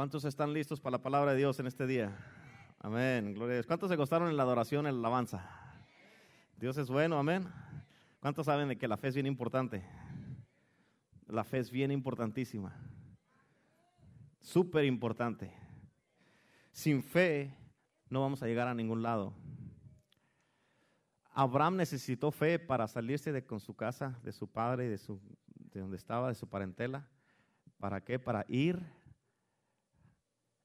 ¿Cuántos están listos para la palabra de Dios en este día? Amén, gloria a Dios. ¿Cuántos se gozaron en la adoración, en la alabanza? Dios es bueno, amén. ¿Cuántos saben de que la fe es bien importante? La fe es bien importantísima. Súper importante. Sin fe no vamos a llegar a ningún lado. Abraham necesitó fe para salirse de con su casa, de su padre, de, su, de donde estaba, de su parentela. ¿Para qué? Para ir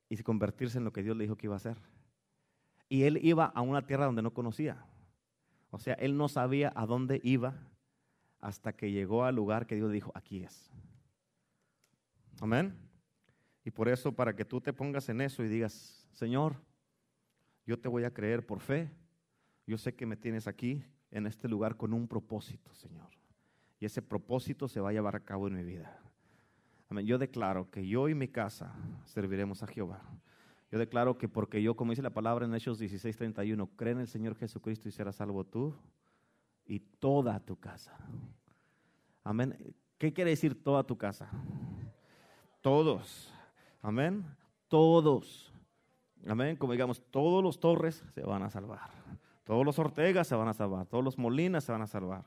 y convertirse en lo que Dios le dijo que iba a hacer. Y él iba a una tierra donde no conocía. O sea, él no sabía a dónde iba hasta que llegó al lugar que Dios dijo, aquí es. Amén. Y por eso, para que tú te pongas en eso y digas, Señor, yo te voy a creer por fe. Yo sé que me tienes aquí, en este lugar, con un propósito, Señor. Y ese propósito se va a llevar a cabo en mi vida. Yo declaro que yo y mi casa serviremos a Jehová. Yo declaro que porque yo, como dice la palabra en Hechos 16:31, cree en el Señor Jesucristo y serás salvo tú y toda tu casa. Amén. ¿Qué quiere decir toda tu casa? Todos. Amén. Todos. Amén. Como digamos, todos los Torres se van a salvar. Todos los Ortegas se van a salvar. Todos los Molinas se van a salvar.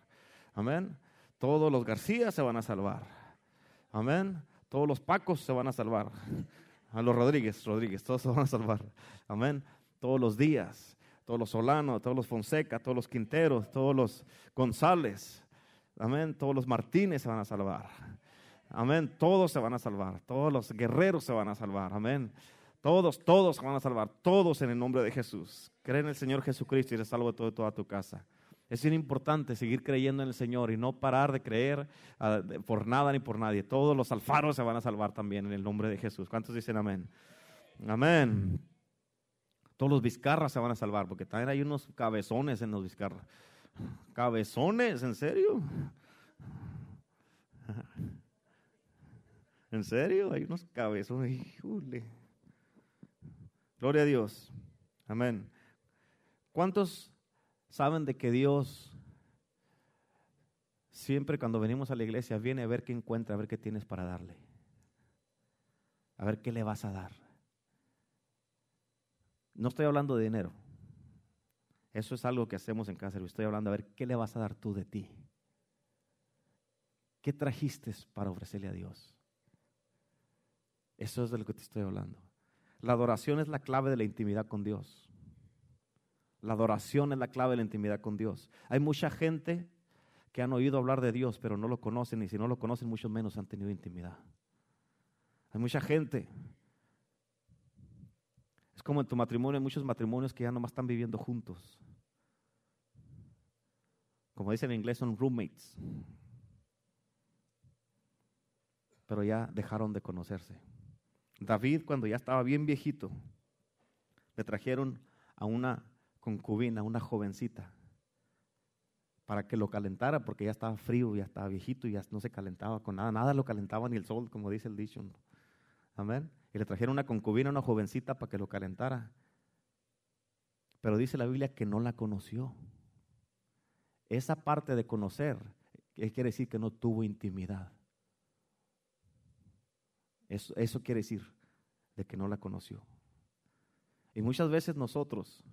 Amén. Todos los García se van a salvar. Amén. Todos los Pacos se van a salvar. A los Rodríguez, Rodríguez, todos se van a salvar. Amén. Todos los días, todos los Solano, todos los Fonseca, todos los Quinteros, todos los González. Amén. Todos los Martínez se van a salvar. Amén. Todos se van a salvar. Todos los guerreros se van a salvar. Amén. Todos, todos se van a salvar. Todos en el nombre de Jesús. Cree en el Señor Jesucristo y te salvo todo, toda tu casa. Es importante seguir creyendo en el Señor y no parar de creer ah, por nada ni por nadie. Todos los alfaros se van a salvar también en el nombre de Jesús. ¿Cuántos dicen amén? Amén. Todos los vizcarras se van a salvar porque también hay unos cabezones en los vizcarras. ¿Cabezones? ¿En serio? ¿En serio? Hay unos cabezones. Gloria a Dios. Amén. ¿Cuántos saben de que Dios siempre cuando venimos a la iglesia viene a ver qué encuentra, a ver qué tienes para darle? A ver qué le vas a dar. No estoy hablando de dinero. Eso es algo que hacemos en casa. Estoy hablando a ver qué le vas a dar tú de ti. ¿Qué trajiste para ofrecerle a Dios? Eso es de lo que te estoy hablando. La adoración es la clave de la intimidad con Dios. La adoración es la clave de la intimidad con Dios. Hay mucha gente que han oído hablar de Dios, pero no lo conocen, y si no lo conocen, mucho menos han tenido intimidad. Hay mucha gente. Es como en tu matrimonio, hay muchos matrimonios que ya nomás están viviendo juntos. Como dicen en inglés, son roommates. Pero ya dejaron de conocerse. David, cuando ya estaba bien viejito, le trajeron a una concubina, una jovencita, para que lo calentara, porque ya estaba frío, ya estaba viejito ya no se calentaba con nada. Nada lo calentaba ni el sol, como dice el dicho. Amén. Y le trajeron una concubina, una jovencita, para que lo calentara. Pero dice la Biblia que no la conoció. Esa parte de conocer, quiere decir que no tuvo intimidad. Eso, eso quiere decir de que no la conoció. Y muchas veces nosotros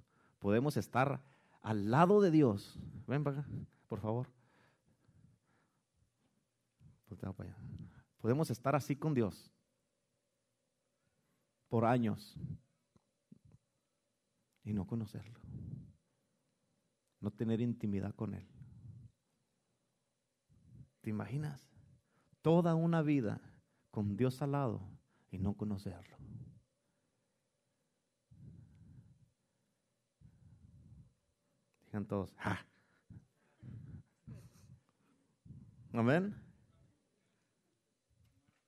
podemos estar al lado de Dios. Ven para por favor. Podemos estar así con Dios por años y no conocerlo. No tener intimidad con Él. ¿Te imaginas? Toda una vida con Dios al lado y no conocerlo. Todos, Amén.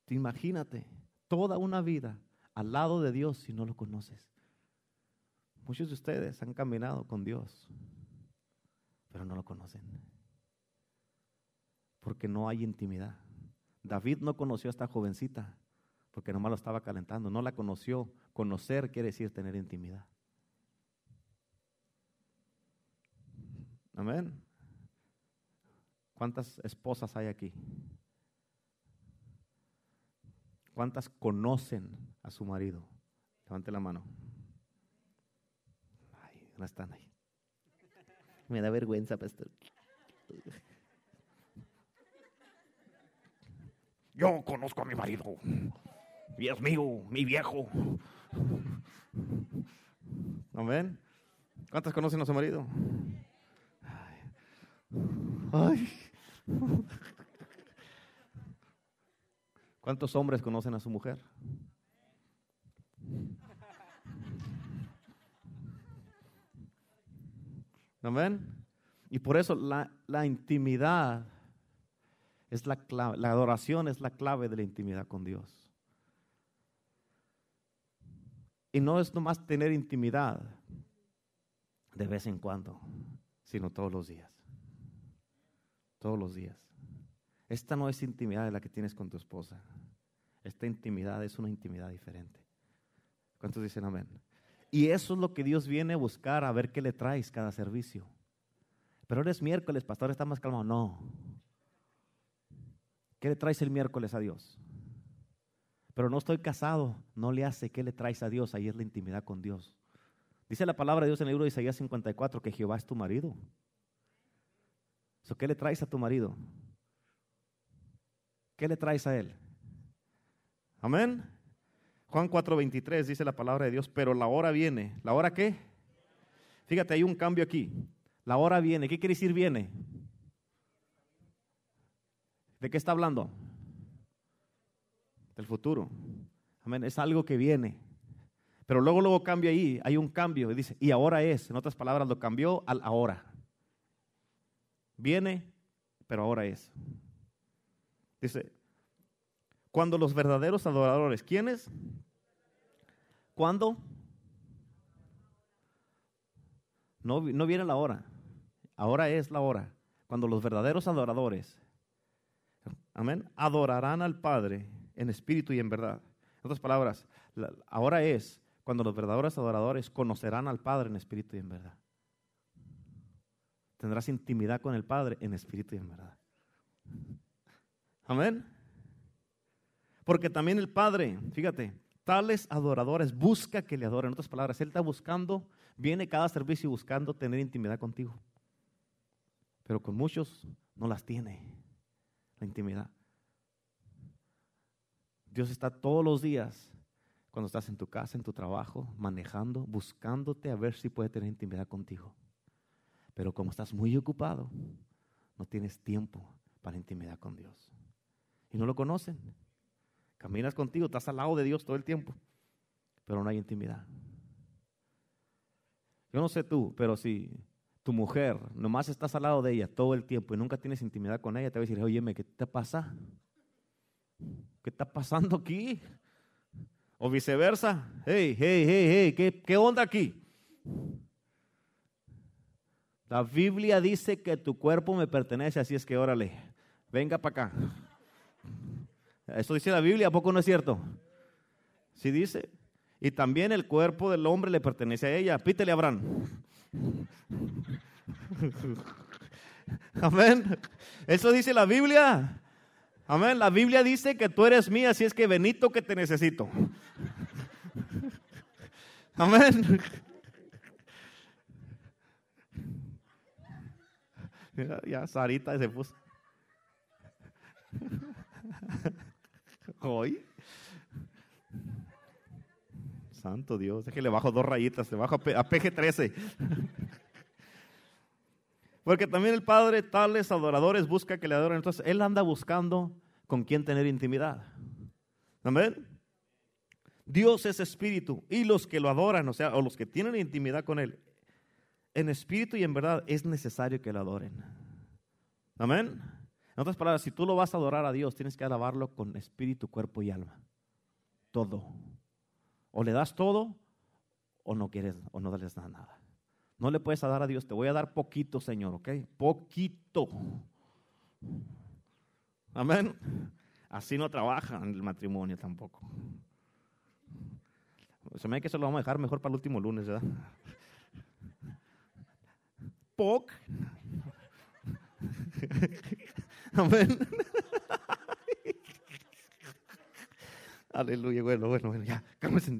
Imagínate toda una vida al lado de Dios si no lo conoces. Muchos de ustedes han caminado con Dios, pero no lo conocen. Porque no hay intimidad. David no conoció a esta jovencita porque nomás lo estaba calentando, no la conoció. Conocer quiere decir tener intimidad. Amén. ¿Cuántas esposas hay aquí? ¿Cuántas conocen a su marido? Levante la mano. Ay, no están ahí. Me da vergüenza, pastor. Yo conozco a mi marido. Y es mío, mi viejo. Amén. ¿Cuántas conocen a su marido? Ay. ¿Cuántos hombres conocen a su mujer? Amén. Y por eso la, la intimidad es la clave, la adoración es la clave de la intimidad con Dios. Y no es nomás tener intimidad de vez en cuando, sino todos los días. Todos los días. Esta no es intimidad de la que tienes con tu esposa. Esta intimidad es una intimidad diferente. ¿Cuántos dicen amén? Y eso es lo que Dios viene a buscar, a ver qué le traes cada servicio. Pero ahora es miércoles, pastor, está más calmado. No. ¿Qué le traes el miércoles a Dios? Pero no estoy casado, no le hace. ¿Qué le traes a Dios? Ahí es la intimidad con Dios. Dice la palabra de Dios en el libro de Isaías 54 que Jehová es tu marido. ¿Qué le traes a tu marido? ¿Qué le traes a él? Amén. Juan 4:23 dice la palabra de Dios, pero la hora viene. ¿La hora qué? Fíjate, hay un cambio aquí. La hora viene. ¿Qué quiere decir viene? ¿De qué está hablando? Del futuro. Amén. Es algo que viene. Pero luego, luego cambia ahí. Hay un cambio. Y dice, y ahora es. En otras palabras, lo cambió al ahora. Viene, pero ahora es. Dice, cuando los verdaderos adoradores, ¿quiénes? ¿Cuándo? No, no viene la hora. Ahora es la hora. Cuando los verdaderos adoradores Amén. Adorarán al Padre en espíritu y en verdad. En otras palabras, ahora es cuando los verdaderos adoradores conocerán al Padre en espíritu y en verdad. Tendrás intimidad con el Padre en espíritu y en verdad. Amén. Porque también el Padre, fíjate, tales adoradores busca que le adoren. En otras palabras, Él está buscando, viene cada servicio buscando tener intimidad contigo. Pero con muchos no las tiene la intimidad. Dios está todos los días, cuando estás en tu casa, en tu trabajo, manejando, buscándote a ver si puede tener intimidad contigo. Pero como estás muy ocupado, no tienes tiempo para intimidad con Dios. Y no lo conocen. Caminas contigo, estás al lado de Dios todo el tiempo, pero no hay intimidad. Yo no sé tú, pero si tu mujer, nomás estás al lado de ella todo el tiempo y nunca tienes intimidad con ella, te va a decir, oye, ¿qué te pasa? ¿Qué está pasando aquí? O viceversa, hey, hey, hey, hey, ¿qué, qué onda aquí? La Biblia dice que tu cuerpo me pertenece, así es que órale, venga para acá. Eso dice la Biblia, ¿a poco no es cierto? Sí dice. Y también el cuerpo del hombre le pertenece a ella. Pítele, Abraham. Amén. Eso dice la Biblia. Amén. La Biblia dice que tú eres mía, así es que Benito que te necesito. Amén. Ya, Sarita se puso. Hoy. Santo Dios, es le bajo dos rayitas, le bajo a PG-13. Porque también el Padre, tales adoradores, busca que le adoren. Entonces, Él anda buscando con quién tener intimidad. Amén. Dios es espíritu y los que lo adoran, o sea, o los que tienen intimidad con Él, en espíritu y en verdad es necesario que lo adoren. Amén. En otras palabras, si tú lo vas a adorar a Dios, tienes que alabarlo con espíritu, cuerpo y alma. Todo. O le das todo o no quieres o no les das nada. No le puedes dar a Dios, te voy a dar poquito, Señor, ¿ok? Poquito. Amén. Así no trabaja en el matrimonio tampoco. Se me ve que se lo vamos a dejar mejor para el último lunes, ¿verdad? Poc. Amén. Aleluya, bueno, bueno, bueno, ya, cálmese.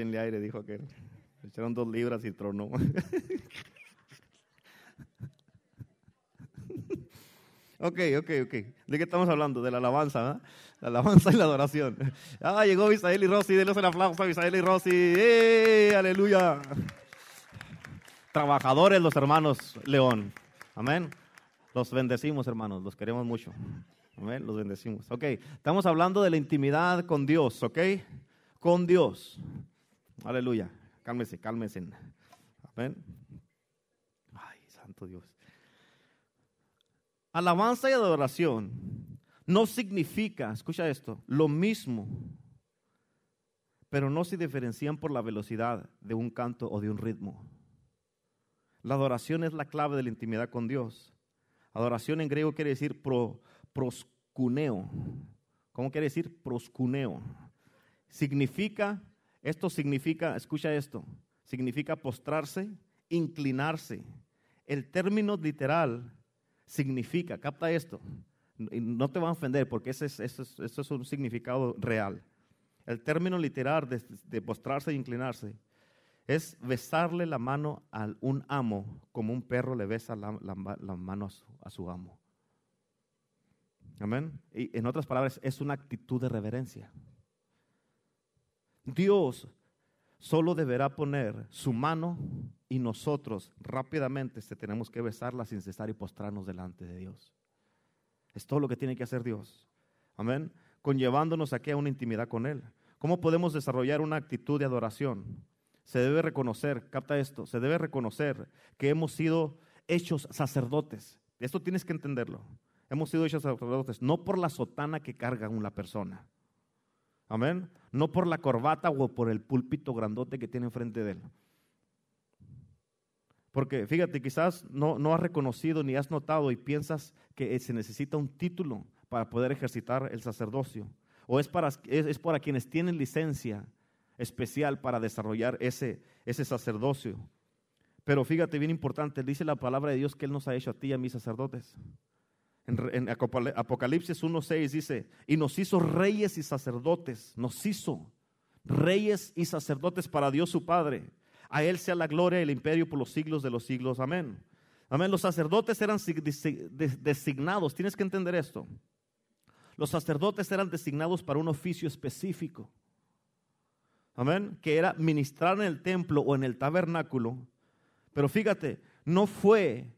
Échenle aire, dijo aquel. Le echaron dos libras y tronó. ok, ok, ok. ¿De qué estamos hablando? De la alabanza, ¿ah? La alabanza y la adoración. Ah, llegó Misael y Rosy. Denles el aplauso a Misael y Rosy. ¡Eh! ¡Aleluya! Trabajadores los hermanos León. Amén. Los bendecimos, hermanos. Los queremos mucho. Amén. Los bendecimos. Ok. Estamos hablando de la intimidad con Dios, ¿ok? Con Dios. Aleluya. Cálmese, cálmese. Amén. Ay, santo Dios. Alabanza y adoración no significa, escucha esto, lo mismo, pero no se diferencian por la velocidad de un canto o de un ritmo. La adoración es la clave de la intimidad con Dios. Adoración en griego quiere decir pro, proscuneo. ¿Cómo quiere decir? Proscuneo. Significa esto significa, escucha esto, significa postrarse, inclinarse. El término literal significa, capta esto, no te va a ofender porque ese es, un significado real. El término literal de, postrarse e inclinarse es besarle la mano a un amo como un perro le besa la, mano a su, a su amo. Amén. Y en otras palabras, es una actitud de reverencia. Dios solo deberá poner su mano y nosotros rápidamente se tenemos que besarla sin cesar y postrarnos delante de Dios. Es todo lo que tiene que hacer Dios. Amén. Conllevándonos aquí a una intimidad con Él. ¿Cómo podemos desarrollar una actitud de adoración? Se debe reconocer, capta esto, se debe reconocer que hemos sido hechos sacerdotes. Esto tienes que entenderlo. Hemos sido hechos sacerdotes, no por la sotana que carga una persona Amén. No por la corbata o por el púlpito grandote que tiene enfrente de él. Porque fíjate, quizás no, no has reconocido ni has notado y piensas que se necesita un título para poder ejercitar el sacerdocio. O es para, es, para quienes tienen licencia especial para desarrollar ese, ese sacerdocio. Pero fíjate, bien importante, dice la palabra de Dios que Él nos ha hecho a ti y a mis sacerdotes. En, Apocalipsis 1.6 dice, y nos hizo reyes y sacerdotes, nos hizo reyes y sacerdotes para Dios su Padre. A Él sea la gloria y el imperio por los siglos de los siglos. Amén. Amén. Los sacerdotes eran designados, tienes que entender esto. Los sacerdotes eran designados para un oficio específico. Amén. Que era ministrar en el templo o en el tabernáculo. Pero fíjate, no fue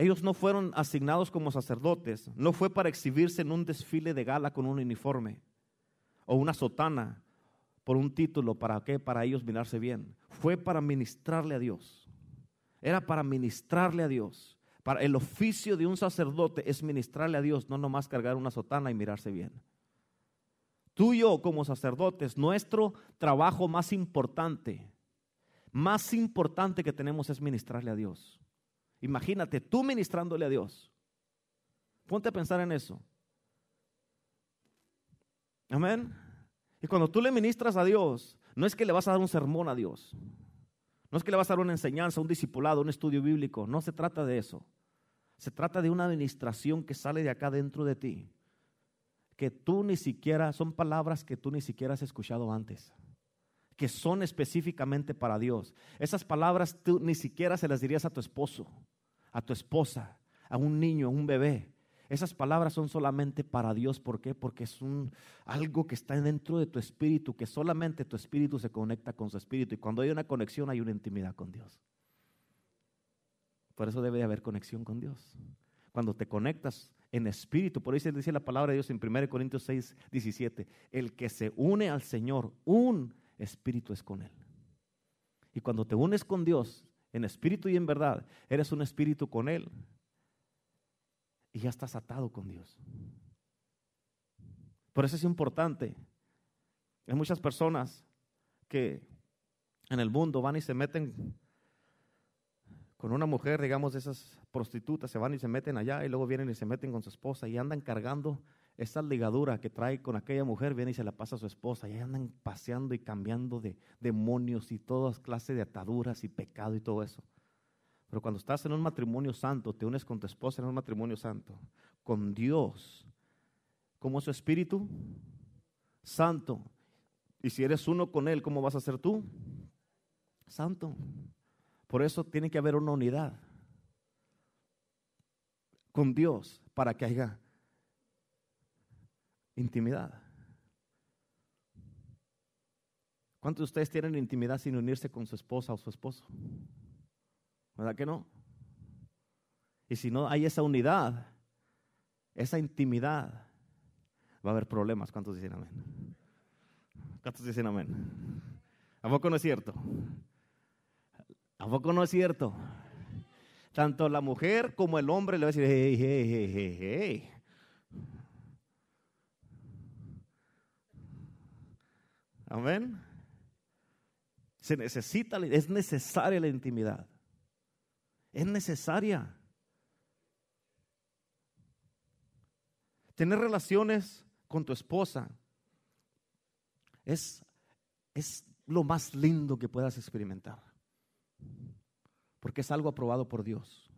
ellos no fueron asignados como sacerdotes, no fue para exhibirse en un desfile de gala con un uniforme o una sotana por un título, ¿para qué? Para ellos mirarse bien. Fue para ministrarle a Dios. Era para ministrarle a Dios. Para el oficio de un sacerdote es ministrarle a Dios, no nomás cargar una sotana y mirarse bien. Tú y yo como sacerdotes, nuestro trabajo más importante, más importante que tenemos es ministrarle a Dios. Imagínate tú ministrándole a Dios. Ponte a pensar en eso. Amén. Y cuando tú le ministras a Dios, no es que le vas a dar un sermón a Dios. No es que le vas a dar una enseñanza, un discipulado, un estudio bíblico. No se trata de eso. Se trata de una administración que sale de acá dentro de ti. Que tú ni siquiera, son palabras que tú ni siquiera has escuchado antes que son específicamente para Dios. Esas palabras tú ni siquiera se las dirías a tu esposo, a tu esposa, a un niño, a un bebé. Esas palabras son solamente para Dios. ¿Por qué? Porque es un, algo que está dentro de tu espíritu, que solamente tu espíritu se conecta con su espíritu. Y cuando hay una conexión hay una intimidad con Dios. Por eso debe de haber conexión con Dios. Cuando te conectas en espíritu, por eso dice la palabra de Dios en 1 Corintios 6, 17, el que se une al Señor, un espíritu es con Él. Y cuando te unes con Dios, en espíritu y en verdad, eres un espíritu con Él. Y ya estás atado con Dios. Por eso es importante. Hay muchas personas que en el mundo van y se meten con una mujer, digamos, esas prostitutas, se van y se meten allá y luego vienen y se meten con su esposa y andan cargando esa ligadura que trae con aquella mujer, viene y se la pasa a su esposa y andan paseando y cambiando de demonios y todas clases de ataduras y pecado y todo eso. Pero cuando estás en un matrimonio santo, te unes con tu esposa en un matrimonio santo, con Dios, como su espíritu santo. Y si eres uno con Él, ¿cómo vas a ser tú? Santo. Por eso tiene que haber una unidad con Dios para que haya intimidad. ¿Cuántos de ustedes tienen intimidad sin unirse con su esposa o su esposo? ¿Verdad que no? Y si no hay esa unidad, esa intimidad, va a haber problemas. ¿Cuántos dicen amén? ¿Cuántos dicen amén? ¿A poco no es cierto? ¿A poco no es cierto? Tanto la mujer como el hombre le va a decir, hey, hey, hey, hey, hey. Amén. Se necesita, es necesaria la intimidad. Es necesaria. Tener relaciones con tu esposa es, es lo más lindo que puedas experimentar. Porque es algo aprobado por Dios.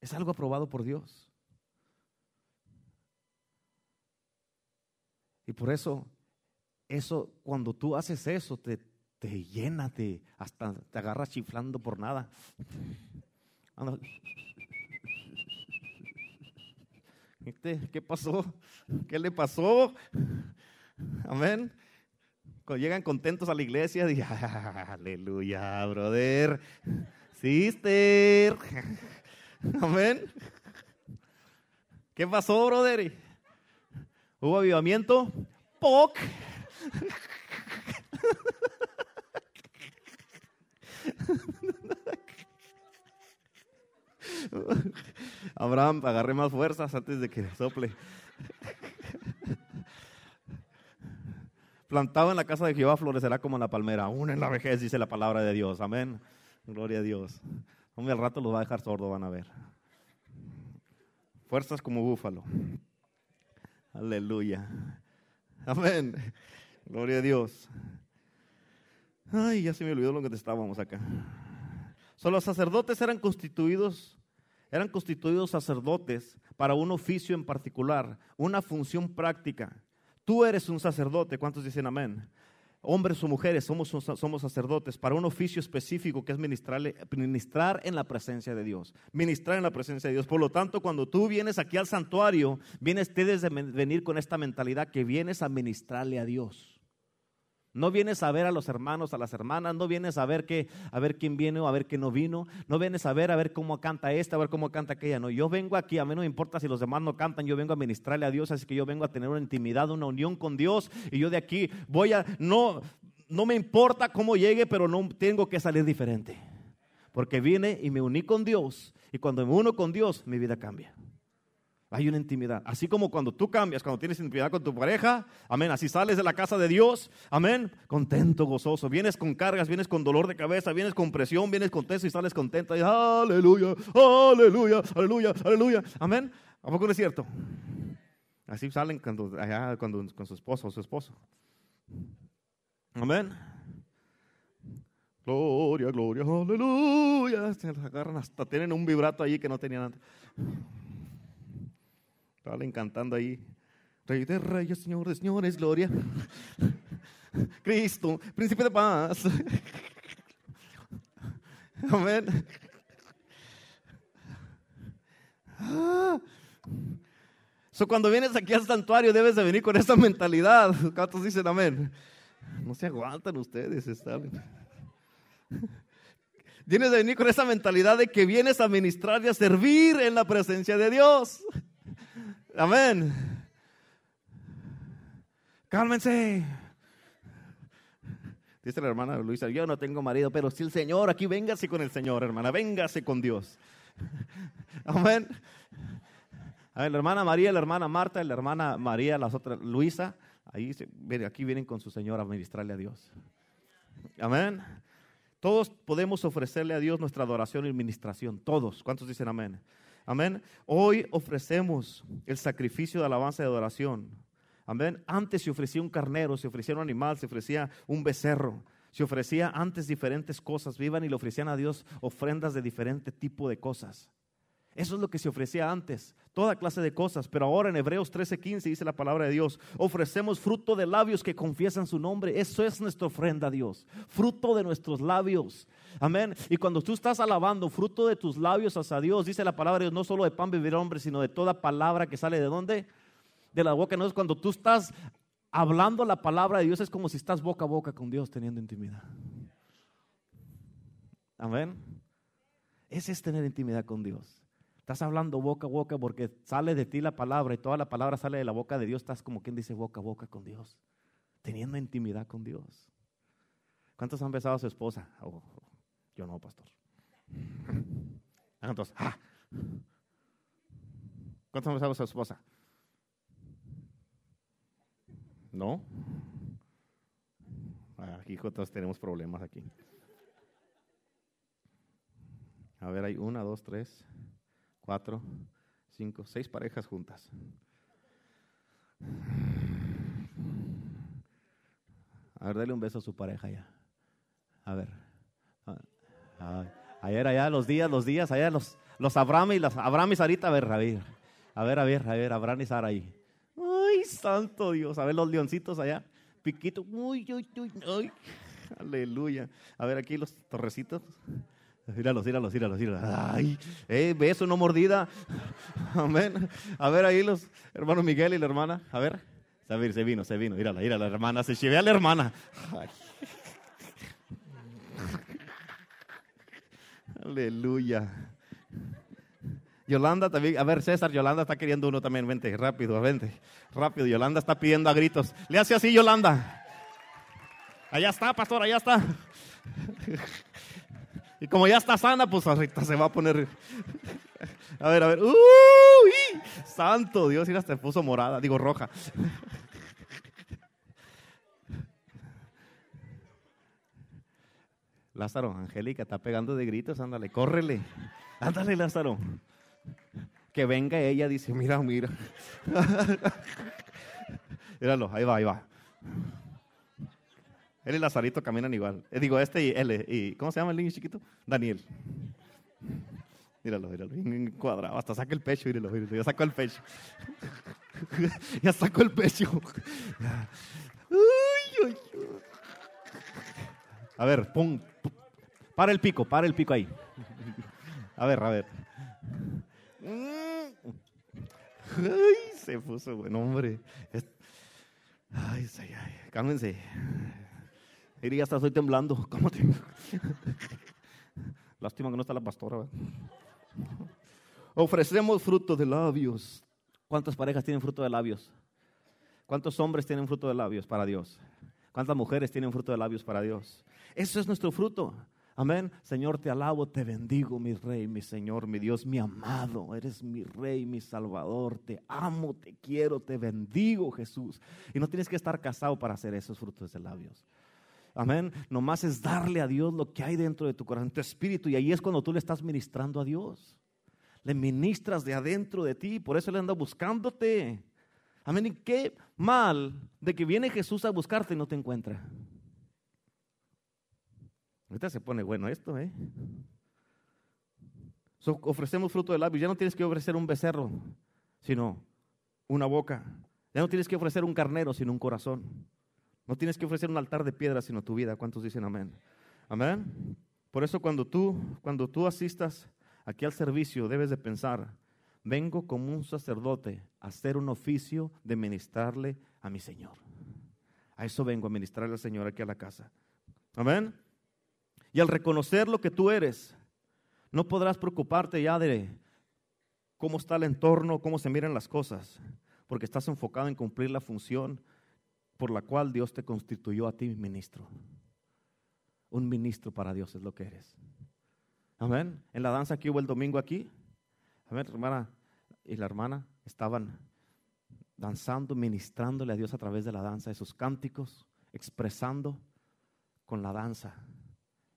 Es algo aprobado por Dios. Y por eso, eso, cuando tú haces eso, te, te llena, te, hasta te agarras chiflando por nada. ¿Qué pasó? ¿Qué le pasó? Amén. Cuando llegan contentos a la iglesia, dije, aleluya, brother. Sister. Amén. ¿Qué pasó, brother? ¿Hubo avivamiento? ¡Poc! Abraham, agarré más fuerzas antes de que sople. Plantado en la casa de Jehová florecerá como la palmera, aún en la vejez, dice la palabra de Dios. Amén. Gloria a Dios. Hombre, al rato los va a dejar sordo, van a ver. Fuerzas como búfalo. Aleluya. Amén. Gloria a Dios. Ay, ya se me olvidó lo que estábamos acá. Los sacerdotes eran constituidos, eran constituidos sacerdotes para un oficio en particular, una función práctica. Tú eres un sacerdote, ¿cuántos dicen amén? Hombres o mujeres, somos, somos sacerdotes para un oficio específico que es ministrar, ministrar en la presencia de Dios. Ministrar en la presencia de Dios. Por lo tanto, cuando tú vienes aquí al santuario, vienes, debes de venir con esta mentalidad que vienes a ministrarle a Dios. No vienes a ver a los hermanos, a las hermanas, no vienes a ver qué, a ver quién viene o a ver quién no vino, no vienes a ver a ver cómo canta esta, a ver cómo canta aquella. No, yo vengo aquí, a mí no me importa si los demás no cantan, yo vengo a ministrarle a Dios, así que yo vengo a tener una intimidad, una unión con Dios y yo de aquí voy a no no me importa cómo llegue, pero no tengo que salir diferente. Porque vine y me uní con Dios y cuando me uno con Dios, mi vida cambia. Hay una intimidad. Así como cuando tú cambias, cuando tienes intimidad con tu pareja, amén. Así sales de la casa de Dios, amén. Contento, gozoso. Vienes con cargas, vienes con dolor de cabeza, vienes con presión, vienes contento y sales contento. Y aleluya, aleluya, aleluya, aleluya. Amén. ¿A poco no es cierto? Así salen cuando, allá, cuando, con su esposo o su esposo. Amén. Gloria, gloria, aleluya. Se agarran hasta tienen un vibrato ahí que no tenían antes. Estaba encantando ahí. Rey de reyes, Señor de señores, gloria. Cristo, príncipe de paz. Amén. So, cuando vienes aquí al santuario debes de venir con esa mentalidad. ¿Cuántos dicen amén? No se aguantan ustedes, están. Tienes de venir con esa mentalidad de que vienes a ministrar y a servir en la presencia de Dios. Amén. Cálmense. Dice la hermana Luisa, yo no tengo marido, pero si el Señor, aquí véngase con el Señor, hermana, véngase con Dios. Amén. A ver, la hermana María, la hermana Marta, la hermana María, las otras, Luisa, ahí aquí vienen con su Señor a ministrarle a Dios. Amén. Todos podemos ofrecerle a Dios nuestra adoración y administración. Todos. ¿Cuántos dicen amén? Amén. Hoy ofrecemos el sacrificio de alabanza y adoración. Amén. Antes se ofrecía un carnero, se ofrecía un animal, se ofrecía un becerro. Se ofrecía antes diferentes cosas. Vivan y le ofrecían a Dios ofrendas de diferente tipo de cosas. Eso es lo que se ofrecía antes, toda clase de cosas. Pero ahora en Hebreos 13:15 dice la palabra de Dios, ofrecemos fruto de labios que confiesan su nombre. Eso es nuestra ofrenda a Dios, fruto de nuestros labios. Amén. Y cuando tú estás alabando, fruto de tus labios hacia Dios, dice la palabra de Dios, no solo de pan vivir hombre, sino de toda palabra que sale de dónde? De la boca. No es cuando tú estás hablando la palabra de Dios, es como si estás boca a boca con Dios teniendo intimidad. Amén. Ese es tener intimidad con Dios. Estás hablando boca a boca porque sale de ti la palabra y toda la palabra sale de la boca de Dios. Estás como quien dice boca a boca con Dios, teniendo intimidad con Dios. ¿Cuántos han besado a su esposa? Oh, yo no, pastor. ¿Cuántos? Ah. ¿Cuántos han besado a su esposa? ¿No? Aquí todos tenemos problemas aquí. A ver, hay una, dos, tres cuatro, cinco, seis parejas juntas. A ver, dale un beso a su pareja ya. A ver. ayer allá los días, los días, allá los, los Abraham y las Abraham y Sarita, a ver, a ver, a ver, a ver, a ver, Abraham y Sara ahí. Ay, santo Dios, a ver los leoncitos allá, piquito, uy, uy, uy, uy, aleluya. A ver aquí los torrecitos. Míralos, míralos, míralos, míralos. Ay, eh, beso, no mordida. Amén. A ver ahí los hermanos Miguel y la hermana. A ver. Se vino, se vino. Mírala, mira la hermana. Se llevé a la hermana. Aleluya. Yolanda también, a ver César, Yolanda está queriendo uno también, vente, rápido, vente, rápido, Yolanda está pidiendo a gritos. Le hace así, Yolanda. Allá está, pastor, allá está. Y como ya está sana, pues ahorita se va a poner. A ver, a ver. ¡Uy! Santo Dios, mira, se puso morada, digo roja. Lázaro, Angélica está pegando de gritos, ándale, córrele. Ándale, Lázaro. Que venga ella, dice, mira, mira. Míralo, ahí va, ahí va. Él y Lazarito caminan igual. Eh, digo, este y él. Y, ¿Cómo se llama el niño chiquito? Daniel. Míralo, míralo, cuadrado. Hasta saca el pecho, míralo, míralo. Ya sacó el pecho. ya sacó el pecho. A ver, pon, para el pico, para el pico ahí. A ver, a ver. Ay, se puso buen hombre. Ay, ay, ay, cálmense. Y hasta estoy temblando. ¿Cómo. Lástima que no está la pastora. Ofrecemos fruto de labios. ¿Cuántas parejas tienen fruto de labios? ¿Cuántos hombres tienen fruto de labios para Dios? ¿Cuántas mujeres tienen fruto de labios para Dios? Eso es nuestro fruto. Amén. Señor, te alabo, te bendigo, mi rey, mi Señor, mi Dios, mi amado. Eres mi rey, mi salvador. Te amo, te quiero, te bendigo, Jesús. Y no tienes que estar casado para hacer esos frutos de labios. Amén. Nomás es darle a Dios lo que hay dentro de tu corazón, tu espíritu. Y ahí es cuando tú le estás ministrando a Dios. Le ministras de adentro de ti. Por eso le anda buscándote. Amén. Y qué mal de que viene Jesús a buscarte y no te encuentra. Ahorita se pone bueno esto, ¿eh? ofrecemos fruto de labios. Ya no tienes que ofrecer un becerro, sino una boca. Ya no tienes que ofrecer un carnero, sino un corazón. No tienes que ofrecer un altar de piedra, sino tu vida. ¿Cuántos dicen amén? Amén. Por eso cuando tú, cuando tú asistas aquí al servicio, debes de pensar, vengo como un sacerdote a hacer un oficio de ministrarle a mi Señor. A eso vengo, a ministrarle al Señor aquí a la casa. Amén. Y al reconocer lo que tú eres, no podrás preocuparte ya de cómo está el entorno, cómo se miran las cosas, porque estás enfocado en cumplir la función por la cual Dios te constituyó a ti ministro. Un ministro para Dios es lo que eres. Amén. En la danza que hubo el domingo aquí, amén, hermana y la hermana estaban danzando, ministrándole a Dios a través de la danza, de sus cánticos, expresando con la danza,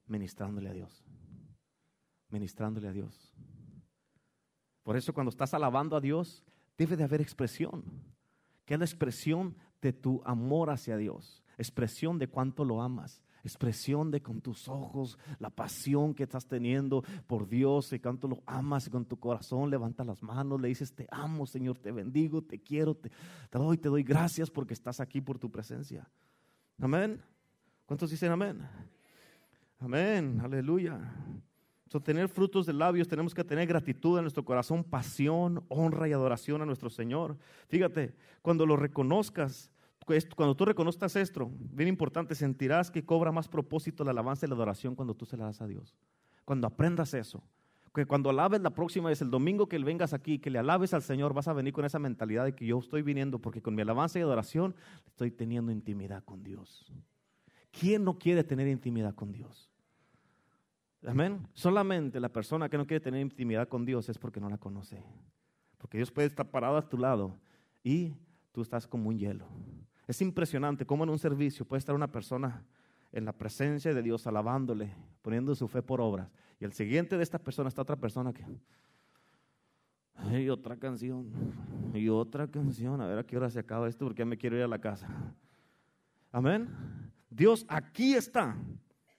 ministrándole a Dios. Ministrándole a Dios. Por eso cuando estás alabando a Dios, debe de haber expresión, que la expresión de tu amor hacia Dios, expresión de cuánto lo amas, expresión de con tus ojos, la pasión que estás teniendo por Dios y cuánto lo amas y con tu corazón levanta las manos, le dices, te amo Señor, te bendigo, te quiero, te, te doy, te doy gracias porque estás aquí por tu presencia. Amén. ¿Cuántos dicen amén? Amén, aleluya. So, tener frutos de labios, tenemos que tener gratitud en nuestro corazón, pasión, honra y adoración a nuestro Señor. Fíjate, cuando lo reconozcas, cuando tú reconozcas esto, bien importante, sentirás que cobra más propósito la alabanza y la adoración cuando tú se la das a Dios. Cuando aprendas eso, que cuando alabes la próxima vez, el domingo que vengas aquí, que le alabes al Señor, vas a venir con esa mentalidad de que yo estoy viniendo porque con mi alabanza y adoración estoy teniendo intimidad con Dios. ¿Quién no quiere tener intimidad con Dios? Amén. Solamente la persona que no quiere tener intimidad con Dios es porque no la conoce. Porque Dios puede estar parado a tu lado y tú estás como un hielo. Es impresionante cómo en un servicio puede estar una persona en la presencia de Dios alabándole, poniendo su fe por obras. Y el siguiente de esta persona está otra persona que... Y otra canción, y otra canción, a ver a qué hora se acaba esto porque ya me quiero ir a la casa. Amén. Dios aquí está,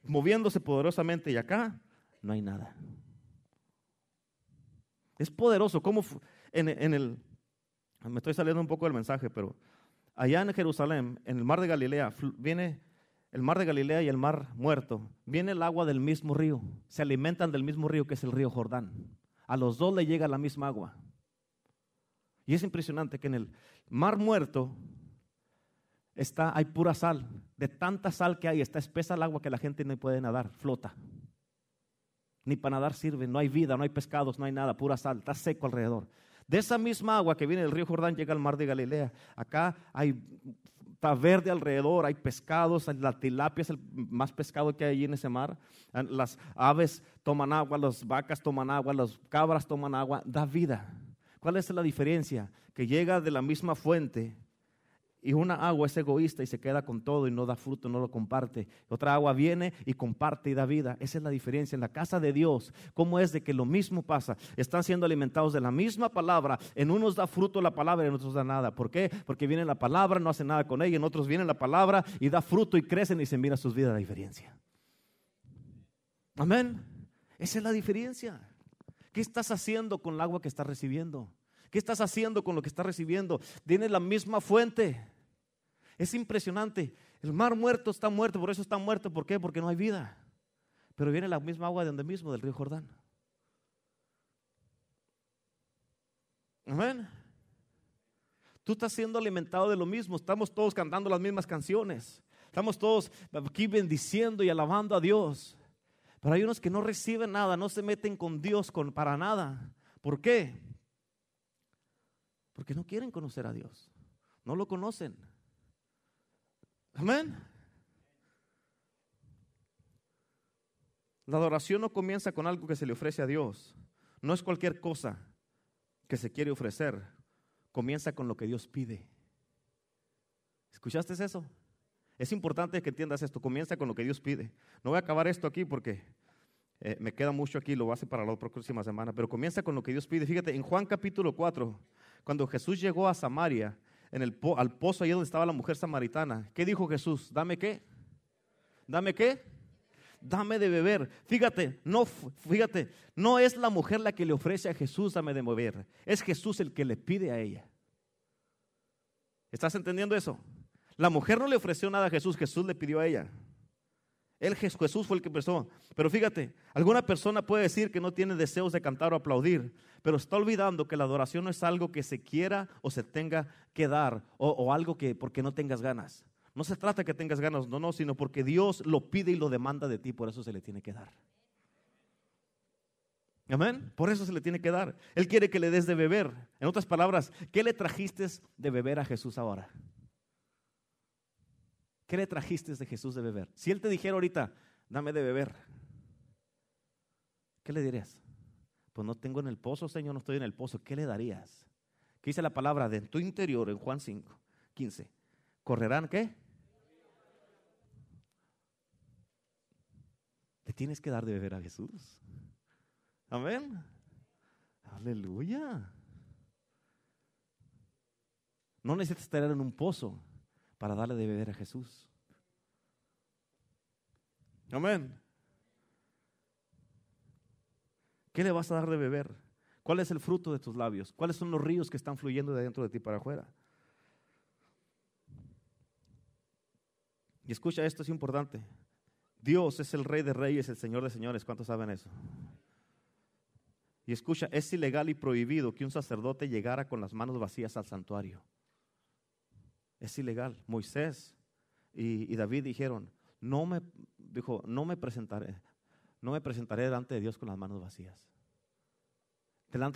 moviéndose poderosamente y acá no hay nada. Es poderoso, como en, en el... Me estoy saliendo un poco del mensaje, pero allá en Jerusalén, en el mar de Galilea, viene el mar de Galilea y el mar muerto, viene el agua del mismo río, se alimentan del mismo río que es el río Jordán. A los dos le llega la misma agua. Y es impresionante que en el mar muerto está, hay pura sal. De tanta sal que hay, está espesa el agua que la gente no puede nadar, flota. Ni para nadar sirve, no hay vida, no hay pescados, no hay nada, pura sal, está seco alrededor. De esa misma agua que viene del río Jordán llega al mar de Galilea. Acá hay está verde alrededor, hay pescados, la tilapia es el más pescado que hay allí en ese mar. Las aves toman agua, las vacas toman agua, las cabras toman agua, da vida. ¿Cuál es la diferencia? Que llega de la misma fuente y una agua es egoísta y se queda con todo y no da fruto, no lo comparte. Otra agua viene y comparte y da vida. Esa es la diferencia en la casa de Dios. ¿Cómo es de que lo mismo pasa? Están siendo alimentados de la misma palabra. En unos da fruto la palabra y en otros da nada. ¿Por qué? Porque viene la palabra, no hace nada con ella. En otros viene la palabra y da fruto y crecen y se mira sus vidas la diferencia. Amén. Esa es la diferencia. ¿Qué estás haciendo con el agua que estás recibiendo? ¿Qué estás haciendo con lo que estás recibiendo? Tiene la misma fuente. Es impresionante. El mar muerto está muerto, por eso está muerto. ¿Por qué? Porque no hay vida. Pero viene la misma agua de donde mismo, del río Jordán. Amén. Tú estás siendo alimentado de lo mismo. Estamos todos cantando las mismas canciones. Estamos todos aquí bendiciendo y alabando a Dios. Pero hay unos que no reciben nada, no se meten con Dios para nada. ¿Por qué? Porque no quieren conocer a Dios. No lo conocen. Amén. La adoración no comienza con algo que se le ofrece a Dios. No es cualquier cosa que se quiere ofrecer. Comienza con lo que Dios pide. ¿Escuchaste eso? Es importante que entiendas esto. Comienza con lo que Dios pide. No voy a acabar esto aquí porque eh, me queda mucho aquí, lo voy a hacer para la próxima semana. Pero comienza con lo que Dios pide. Fíjate, en Juan capítulo 4, cuando Jesús llegó a Samaria, en el al pozo ahí donde estaba la mujer samaritana, ¿qué dijo Jesús? ¿Dame qué? ¿Dame qué? Dame de beber. Fíjate, no, fíjate, no es la mujer la que le ofrece a Jesús dame de beber, es Jesús el que le pide a ella. ¿Estás entendiendo eso? La mujer no le ofreció nada a Jesús, Jesús le pidió a ella. Él, Jesús fue el que empezó. Pero fíjate, alguna persona puede decir que no tiene deseos de cantar o aplaudir, pero está olvidando que la adoración no es algo que se quiera o se tenga que dar, o, algo que porque no tengas ganas. No se trata que tengas ganas, no, no, sino porque Dios lo pide y lo demanda de ti, por eso se le tiene que dar. Amén. Por eso se le tiene que dar. Él quiere que le des de beber. En otras palabras, ¿qué le trajiste de beber a Jesús ahora? ¿Qué le trajiste de Jesús de beber? Si Él te dijera ahorita, dame de beber, ¿qué le dirías? Pues no tengo en el pozo, Señor, no estoy en el pozo. ¿Qué le darías? ¿Qué dice la palabra de tu interior en Juan 5, 15? ¿Correrán qué? tienes que dar de beber a Jesús. Amén. Aleluya. No necesitas estar en un pozo para darle de beber a Jesús. Amén. ¿Qué le vas a dar de beber? ¿Cuál es el fruto de tus labios? ¿Cuáles son los ríos que están fluyendo de dentro de ti para afuera? Y escucha, esto es importante. Dios es el rey de reyes, el señor de señores. ¿Cuántos saben eso? Y escucha, es ilegal y prohibido que un sacerdote llegara con las manos vacías al santuario. Es ilegal. Moisés y, David dijeron, no me, dijo, no me presentaré, no me presentaré delante de Dios con las manos vacías.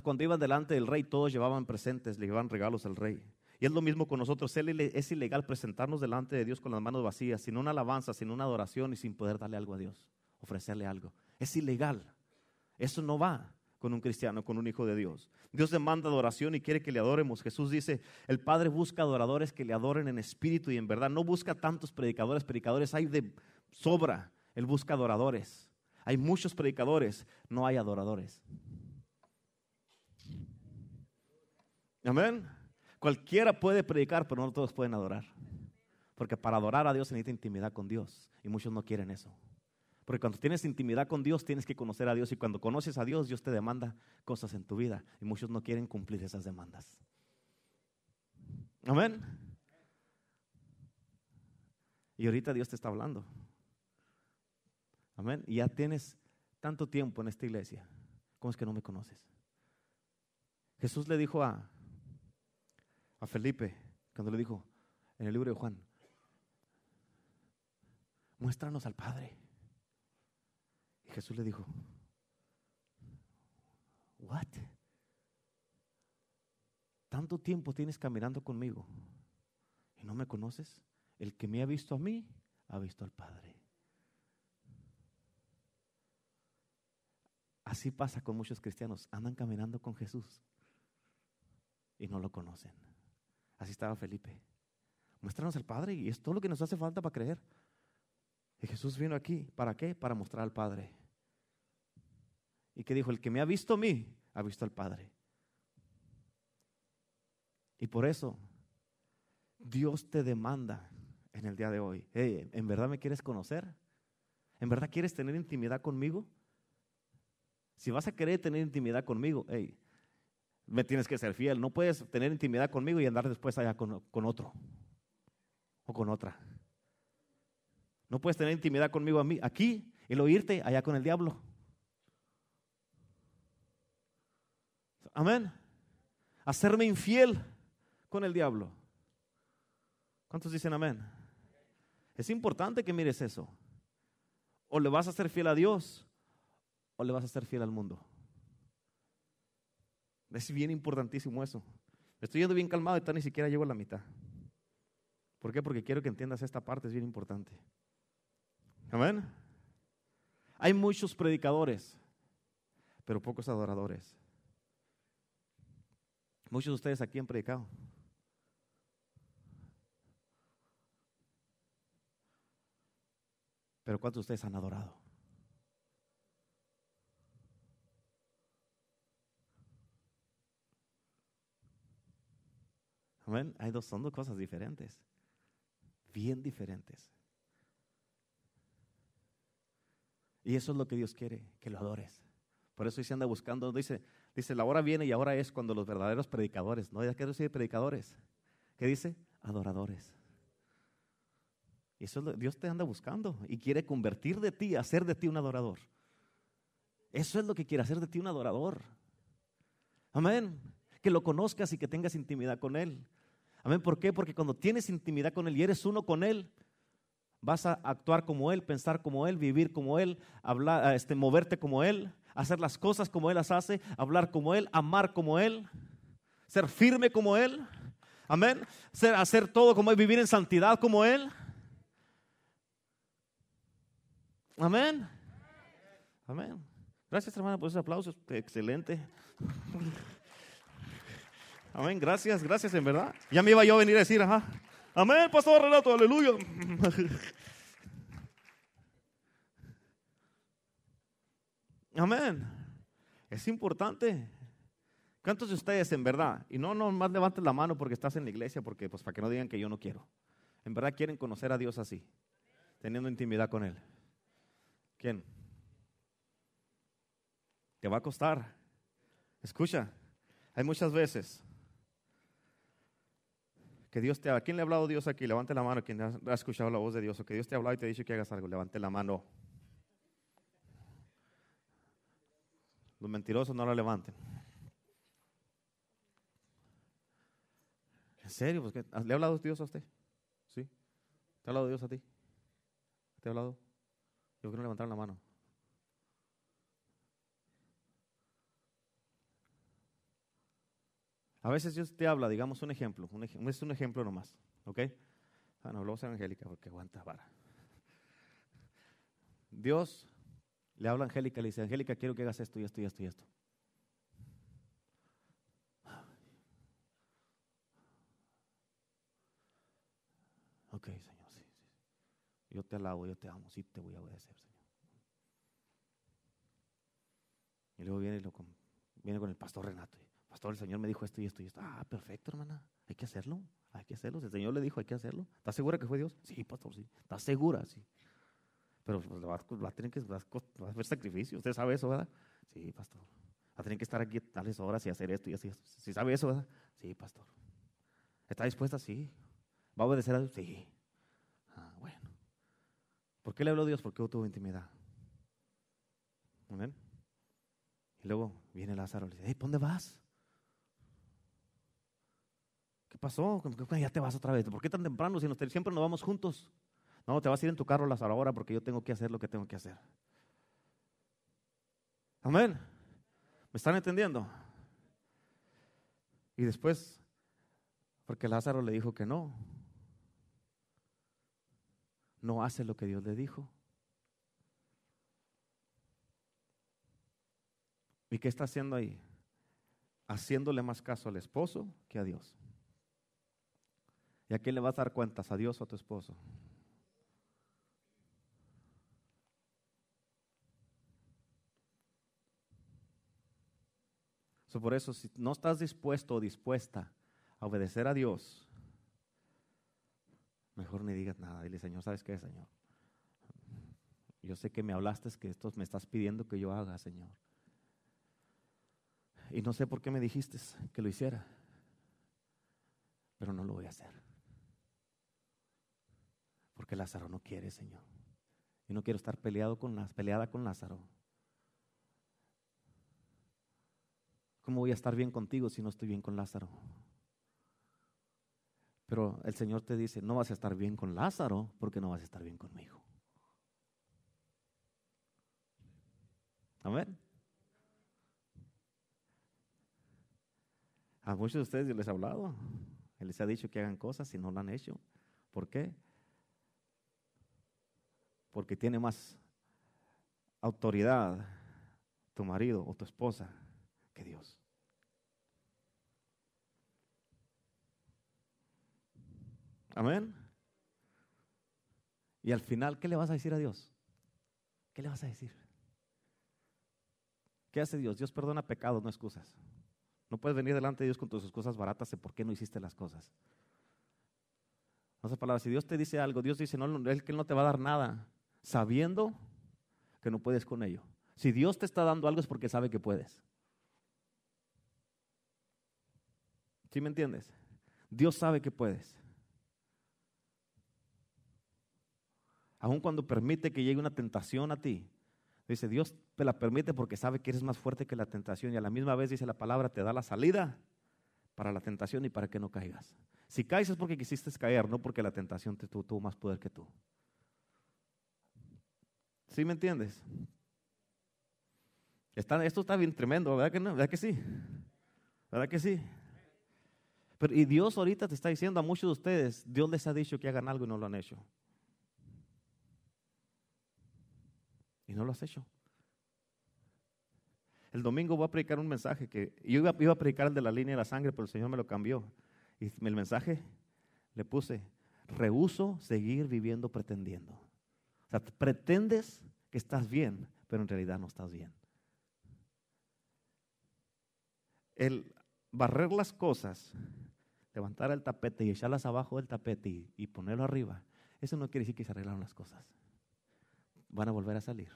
cuando iban delante del rey, todos llevaban presentes, le llevaban regalos al rey. Y es lo mismo con nosotros. Es ilegal presentarnos delante de Dios con las manos vacías, sin una alabanza, sin una adoración y sin poder darle algo a Dios, ofrecerle algo. Es ilegal. Eso no va con un cristiano, con un hijo de Dios. Dios demanda adoración y quiere que le adoremos. Jesús dice, el Padre busca adoradores que le adoren en espíritu y en verdad. No busca tantos predicadores, predicadores hay de sobra. Él busca adoradores. Hay muchos predicadores, no hay adoradores. Amén. Cualquiera puede predicar, pero no todos pueden adorar. Porque para adorar a Dios se necesita intimidad con Dios y muchos no quieren eso. Porque cuando tienes intimidad con Dios, tienes que conocer a Dios. Y cuando conoces a Dios, Dios te demanda cosas en tu vida. Y muchos no quieren cumplir esas demandas. Amén. Y ahorita Dios te está hablando. Amén. Y ya tienes tanto tiempo en esta iglesia. ¿Cómo es que no me conoces? Jesús le dijo a, a Felipe, cuando le dijo en el libro de Juan, muéstranos al Padre. Jesús le dijo, ¿what? ¿Tanto tiempo tienes caminando conmigo y no me conoces? El que me ha visto a mí, ha visto al Padre. Así pasa con muchos cristianos. Andan caminando con Jesús y no lo conocen. Así estaba Felipe. Muéstranos al Padre y es todo lo que nos hace falta para creer. Y Jesús vino aquí. ¿Para qué? Para mostrar al Padre. Y que dijo, el que me ha visto a mí, ha visto al Padre. Y por eso Dios te demanda en el día de hoy, ¿en verdad me quieres conocer? ¿En verdad quieres tener intimidad conmigo? Si vas a querer tener intimidad conmigo, hey, me tienes que ser fiel. No puedes tener intimidad conmigo y andar después allá con, con otro o con otra. No puedes tener intimidad conmigo a mí, aquí y lo irte allá con el diablo. Amén. Hacerme infiel con el diablo. ¿Cuántos dicen amén? Es importante que mires eso. O le vas a ser fiel a Dios o le vas a ser fiel al mundo. Es bien importantísimo eso. Estoy yendo bien calmado y ni siquiera llego a la mitad. ¿Por qué? Porque quiero que entiendas esta parte, es bien importante. Amén. Hay muchos predicadores, pero pocos adoradores. Muchos de ustedes aquí han predicado. Pero ¿cuántos de ustedes han adorado? Amén. Hay dos, son dos cosas diferentes. Bien diferentes. Y eso es lo que Dios quiere, que lo adores. Por eso se anda buscando, dice, dice, la hora viene y ahora es cuando los verdaderos predicadores, no ya quiero decir predicadores. ¿Qué dice? Adoradores. Y eso Dios te anda buscando y quiere convertir de ti, hacer de ti un adorador. Eso es lo que quiere hacer de ti un adorador. Amén. Que lo conozcas y que tengas intimidad con Él. Amén. ¿Por qué? Porque cuando tienes intimidad con Él y eres uno con Él, vas a actuar como Él, pensar como Él, vivir como Él, hablar, este, moverte como Él, hacer las cosas como Él las hace, hablar como Él, amar como Él, ser firme como Él. Amén. Ser, hacer todo como Él, vivir en santidad como Él. Amén. Amén. Gracias, hermana, por ese aplauso. Excelente. Amén. Gracias, gracias, en verdad. Ya me iba yo a venir a decir, ajá. Amén, pastor Renato, aleluya. Amén. Es importante. ¿Cuántos de ustedes en verdad? Y no, no más levantes la mano porque estás en la iglesia, porque pues para que no digan que yo no quiero. En verdad quieren conocer a Dios así, teniendo intimidad con Él. ¿Quién? Te va a costar. Escucha, hay muchas veces que Dios te ¿A ¿Quién le ha hablado Dios aquí? Levante la mano. ¿Quién ha escuchado la voz de Dios? O que Dios te ha hablado y te ha dicho que hagas algo. Levante la mano. Los mentirosos no la levanten. ¿En serio? Pues, ¿Le ha hablado Dios a usted? ¿Sí? ¿Te ha hablado Dios a ti? ¿Te ha hablado? Yo quiero levantar la mano. A veces Dios te habla, digamos un ejemplo, un es un ejemplo nomás, ¿ok? Ah, no, hablamos a Angélica porque aguanta vara. Dios le habla a Angélica, le dice, Angélica, quiero que hagas esto y esto y esto y esto. Ok, Señor, sí, sí. Yo te alabo, yo te amo, sí te voy a obedecer, Señor. Y luego viene, con, viene con el pastor Renato. Pastor, el Señor me dijo esto y esto y esto. Ah, perfecto, hermana. Hay que hacerlo. Hay que hacerlo. el Señor le dijo, hay que hacerlo. ¿Estás segura que fue Dios? Sí, pastor, sí. ¿Estás segura? Sí. Pero pues, va, a tener que va a hacer sacrificio. Usted sabe eso, ¿verdad? Sí, pastor. Va a tener que estar aquí tales horas y hacer esto y así. ¿Sí sabe eso, verdad? Sí, pastor. ¿Está dispuesta? Sí. ¿Va a obedecer a Dios? Sí. Ah, bueno. ¿Por qué le habló Dios? Porque tuvo intimidad. Amén. Y luego viene Lázaro y le dice, hey, ¿dónde vas? ¿Qué pasó? Ya te vas otra vez. ¿Por qué tan temprano si siempre nos vamos juntos? No, te vas a ir en tu carro, Lázaro, ahora porque yo tengo que hacer lo que tengo que hacer. Amén. ¿Me están entendiendo? Y después, porque Lázaro le dijo que no, no hace lo que Dios le dijo. ¿Y qué está haciendo ahí? Haciéndole más caso al esposo que a Dios. ¿Y a quién le vas a dar cuentas? ¿A Dios o a tu esposo? Por eso, si no estás dispuesto o dispuesta a obedecer a Dios, mejor ni digas nada. Dile, Señor, ¿sabes qué, Señor? Yo sé que me hablaste, que esto me estás pidiendo que yo haga, Señor. Y no sé por qué me dijiste que lo hiciera, pero no lo voy a hacer. Porque Lázaro no quiere, Señor. Y no quiero estar peleado peleada con Lázaro. ¿Cómo voy a estar bien contigo si no estoy bien con Lázaro? Pero el Señor te dice, no vas a estar bien con Lázaro porque no vas a estar bien conmigo. Amén. A muchos de ustedes yo les he hablado. Les ha dicho que hagan cosas y no lo han hecho. ¿Por qué? Porque tiene más autoridad tu marido o tu esposa que Dios. Amén. Y al final, ¿qué le vas a decir a Dios? ¿Qué le vas a decir? ¿Qué hace Dios? Dios perdona pecados, no excusas. No puedes venir delante de Dios con tus excusas baratas de por qué no hiciste las cosas. Sé palabras, si Dios te dice algo, Dios dice, no, Él que no te va a dar nada, sabiendo que no puedes con ello. Si Dios te está dando algo es porque sabe que puedes. ¿Sí me entiendes? Dios sabe que puedes. Aun cuando permite que llegue una tentación a ti, dice Dios te la permite porque sabe que eres más fuerte que la tentación y a la misma vez dice la palabra te da la salida para la tentación y para que no caigas. Si caes es porque quisiste caer, no porque la tentación te tuvo, más poder que tú. ¿Sí me entiendes? esto está bien tremendo, ¿verdad que no? ¿Verdad que sí? ¿Verdad que sí? Y Dios ahorita te está diciendo a muchos de ustedes, Dios les ha dicho que hagan algo y no lo han hecho. Y no lo has hecho. El domingo voy a predicar un mensaje que yo iba, iba, a predicar el de la línea de la sangre, pero el Señor me lo cambió. Y el mensaje le puse, rehuso seguir viviendo pretendiendo. O sea, pretendes que estás bien, pero en realidad no estás bien. el barrer las cosas, levantar el tapete y echarlas abajo del tapete y, ponerlo arriba, eso no quiere decir que se arreglaron las cosas. Van a volver a salir.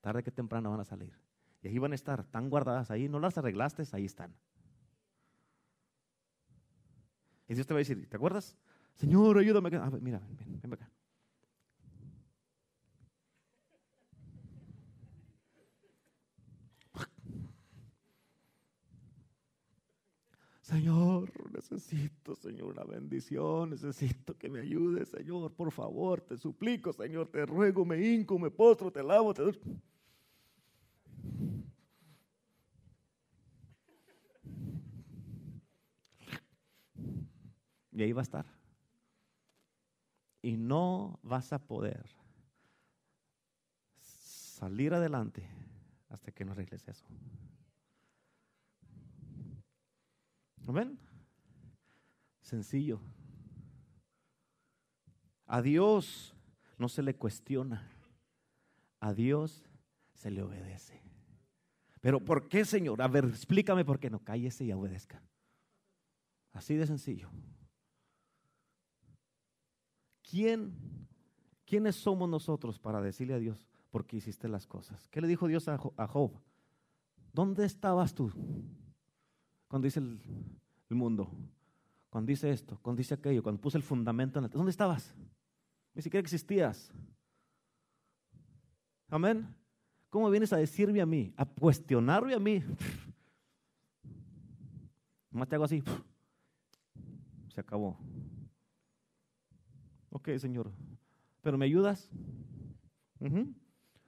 Tarde que temprano van a salir. Y ahí van a estar tan guardadas ahí, no las arreglaste, ahí están. Y Dios te va a decir, ¿te acuerdas? Señor, ayúdame. A ver, mira, ven, ven acá. Señor, necesito, Señor, una bendición, necesito que me ayudes, Señor, por favor, te suplico, Señor, te ruego, me hinco, me postro, te lavo, te. Y ahí va a estar. Y no vas a poder salir adelante hasta que no arregles eso. ¿Ven? Sencillo. A Dios no se le cuestiona. A Dios se le obedece. Pero ¿por qué, Señor? A ver, explícame por qué no cállese y obedezca. Así de sencillo. ¿Quién, quiénes somos nosotros para decirle a Dios por qué hiciste las cosas? ¿Qué le dijo Dios a Job? ¿Dónde estabas tú? cuando dice el, mundo, cuando dice esto, cuando dice aquello, cuando puse el fundamento en la ¿dónde estabas? Ni siquiera existías. Amén. ¿Cómo vienes a decirme a mí, a cuestionarme a mí? Más te hago así. Se acabó. Ok, Señor. ¿Pero me ayudas?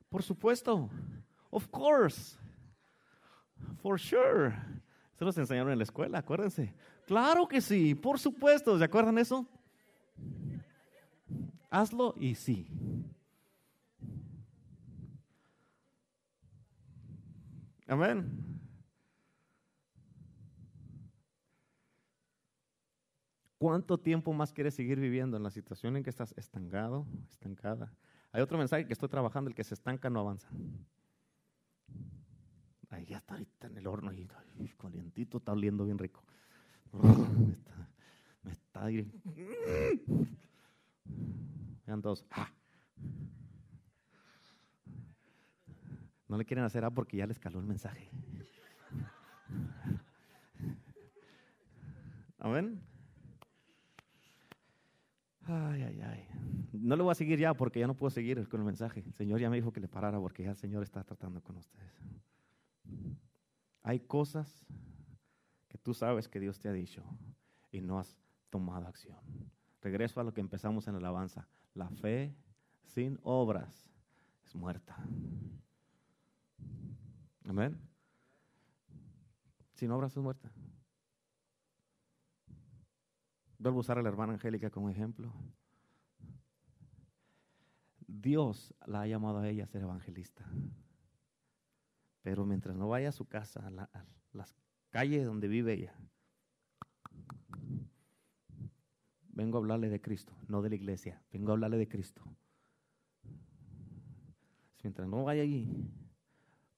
Por supuesto. Of course. For sure. Se los enseñaron en la escuela, acuérdense. Claro que sí, por supuesto. ¿Se acuerdan eso? Hazlo y sí. Amén. ¿Cuánto tiempo más quieres seguir viviendo en la situación en que estás estancado, estancada? Hay otro mensaje que estoy trabajando, el que se estanca no avanza. Ahí ya está ahorita en el horno y calientito, está oliendo bien rico. Me está, me está Vean todos. Ah. No le quieren hacer A porque ya les caló el mensaje. Amén. Ay, ay, ay. No le voy a seguir ya porque ya no puedo seguir con el mensaje. El Señor ya me dijo que le parara porque ya el Señor está tratando con ustedes. Hay cosas tú sabes que Dios te ha dicho y no has tomado acción. Regreso a lo que empezamos en la alabanza. La fe sin obras es muerta. Amén. Sin obras es muerta. Vuelvo a usar a la hermana Angélica como ejemplo. Dios la ha llamado a ella a ser evangelista. Pero mientras no vaya a su casa, a, las calles donde vive ella, vengo a hablarle de Cristo, no de la iglesia, vengo a hablarle de Cristo. Mientras no vaya allí,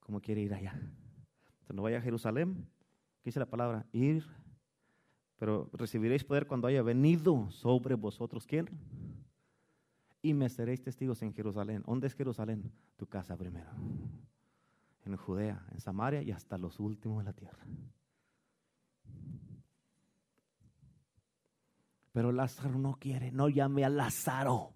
¿cómo quiere ir allá? Mientras no vaya a Jerusalén, ¿qué dice la palabra? Ir, pero recibiréis poder cuando haya venido sobre vosotros. ¿Quién? Y me seréis testigos en Jerusalén. ¿Dónde es Jerusalén? Tu casa primero en Judea, en Samaria y hasta los últimos de la tierra. Pero Lázaro no quiere, no llame a Lázaro.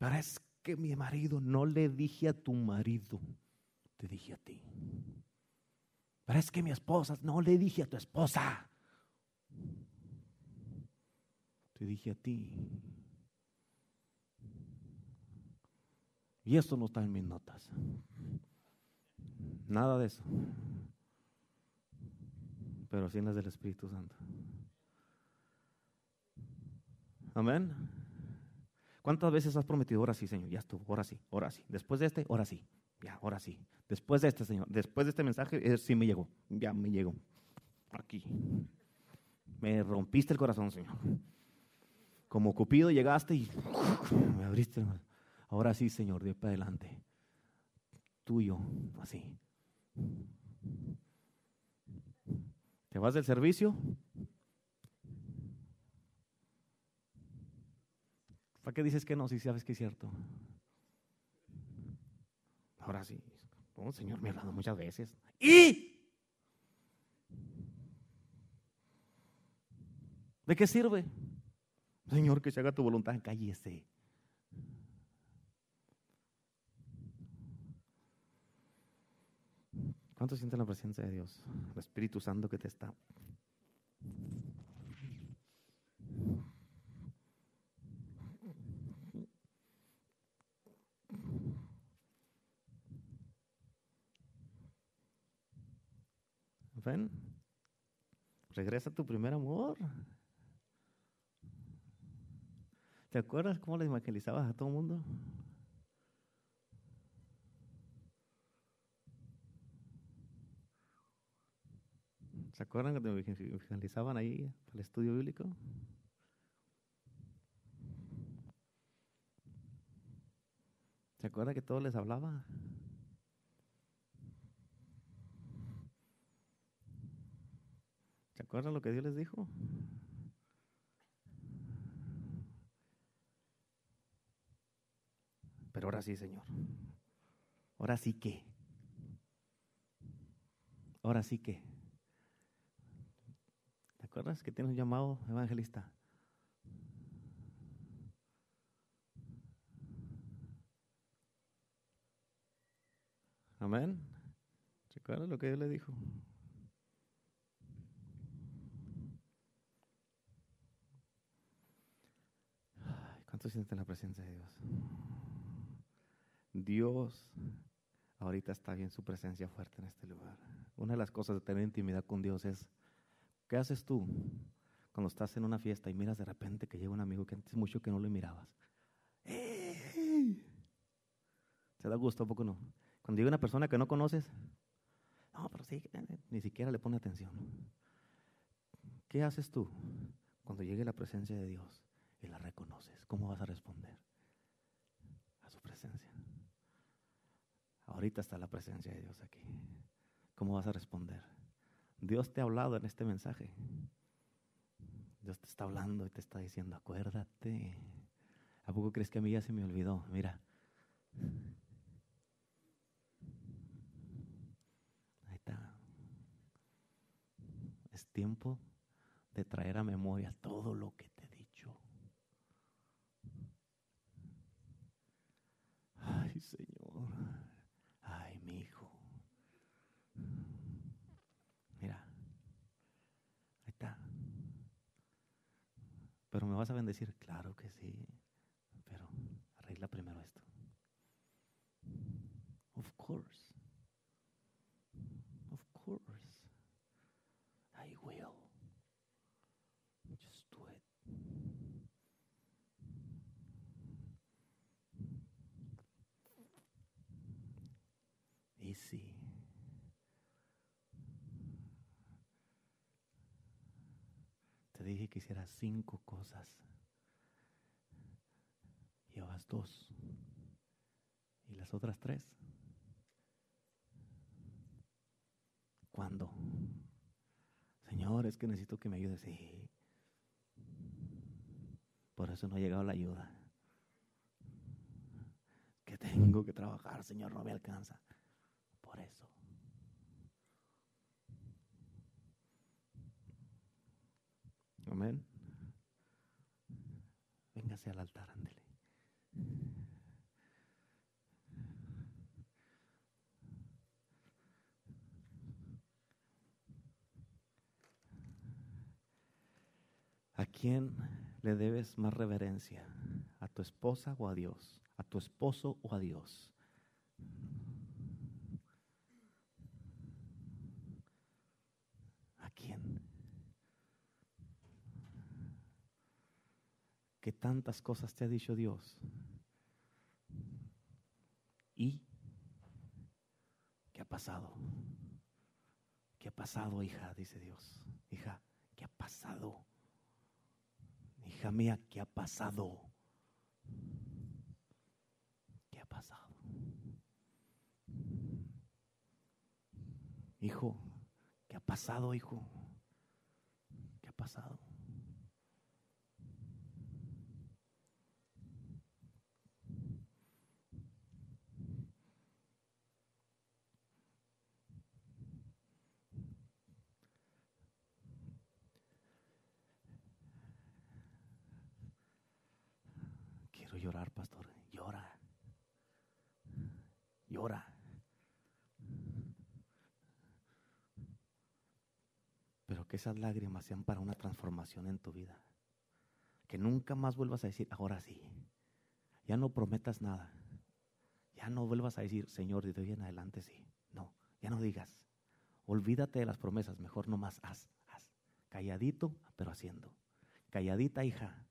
Pero es que mi marido, no le dije a tu marido, te dije a ti. Pero es que mi esposa, no le dije a tu esposa. Te dije a ti. Y eso no está en mis notas. Nada de eso. Pero sí en las del Espíritu Santo. Amén. ¿Cuántas veces has prometido, ahora sí, Señor? Ya estuvo, ahora sí, ahora sí. Después de este, ahora sí. Ya, ahora sí. Después de este, Señor, después de este mensaje, sí me llegó. Ya me llegó. Aquí. Me rompiste el corazón, Señor. Como Cupido llegaste y me abriste. Ahora sí, Señor, de para adelante. Tuyo, así. ¿Te vas del servicio? ¿Para qué dices que no si sabes que es cierto? Ahora sí. Oh, Señor, me ha hablado muchas veces. ¿Y? ¿De qué sirve? Señor, que se haga tu voluntad, cállese. ¿Cuánto sienten la presencia de Dios? El Espíritu Santo que te está. ¿Ven? Regresa a tu primer amor. ¿Te acuerdas cómo le evangelizabas a todo el mundo? ¿Se acuerdan cuando me evangelizaban ahí el estudio bíblico? ¿Se acuerdan que todos les hablaba? ¿Se acuerdan lo que Dios les dijo? Pero ahora sí, Señor. Ahora sí que. Ahora sí que. ¿Te acuerdas que tienes un llamado evangelista? Amén. ¿Se acuerdan lo que Dios le dijo? ¿Cuánto sienten la presencia de Dios? Dios ahorita está bien su presencia fuerte en este lugar. Una de las cosas de tener intimidad con Dios es, ¿qué haces tú cuando estás en una fiesta y miras de repente que llega un amigo que antes mucho que no le mirabas? ¡Ey! ¿Se da gusto? ¿A poco no? Cuando llega una persona que no conoces, no, pero sí, ni siquiera le pone atención. ¿Qué haces tú cuando llegue la presencia de Dios y la reconoces? ¿Cómo vas a responder a su presencia? Ahorita está la presencia de Dios aquí. ¿Cómo vas a responder? Dios te ha hablado en este mensaje. Dios te está hablando y te está diciendo, acuérdate. ¿A poco crees que a mí ya se me olvidó? Mira. Ahí está. Es tiempo de traer a memoria todo lo que te he dicho. Ay, Señor. Ay, mi hijo. Mira. Ahí está. Pero me vas a bendecir. Claro que sí. Pero arregla primero esto. Of course. Hicieras cinco cosas. Llevas dos. ¿Y las otras tres? ¿Cuándo? Señor, es que necesito que me ayudes. Sí. Por eso no ha llegado la ayuda. Que tengo que trabajar, Señor, no me alcanza. Por eso. Amén. Véngase al altar, ándele. ¿A quién le debes más reverencia? ¿A tu esposa o a Dios? ¿A tu esposo o a Dios? ¿A quién? ¿Qué tantas cosas te ha dicho Dios? ¿Y qué ha pasado? ¿Qué ha pasado, hija? Dice Dios. Hija, ¿qué ha pasado? Hija mía, ¿qué ha pasado? ¿Qué ha pasado? Hijo, ¿qué ha pasado, hijo? ¿Qué ha pasado? Llorar, pastor. Llora. Llora. Pero que esas lágrimas sean para una transformación en tu vida. Que nunca más vuelvas a decir, ahora sí. Ya no prometas nada. Ya no vuelvas a decir, Señor, de hoy en adelante sí. No, ya no digas. Olvídate de las promesas, mejor no más haz, haz. Calladito, pero haciendo. Calladita, hija,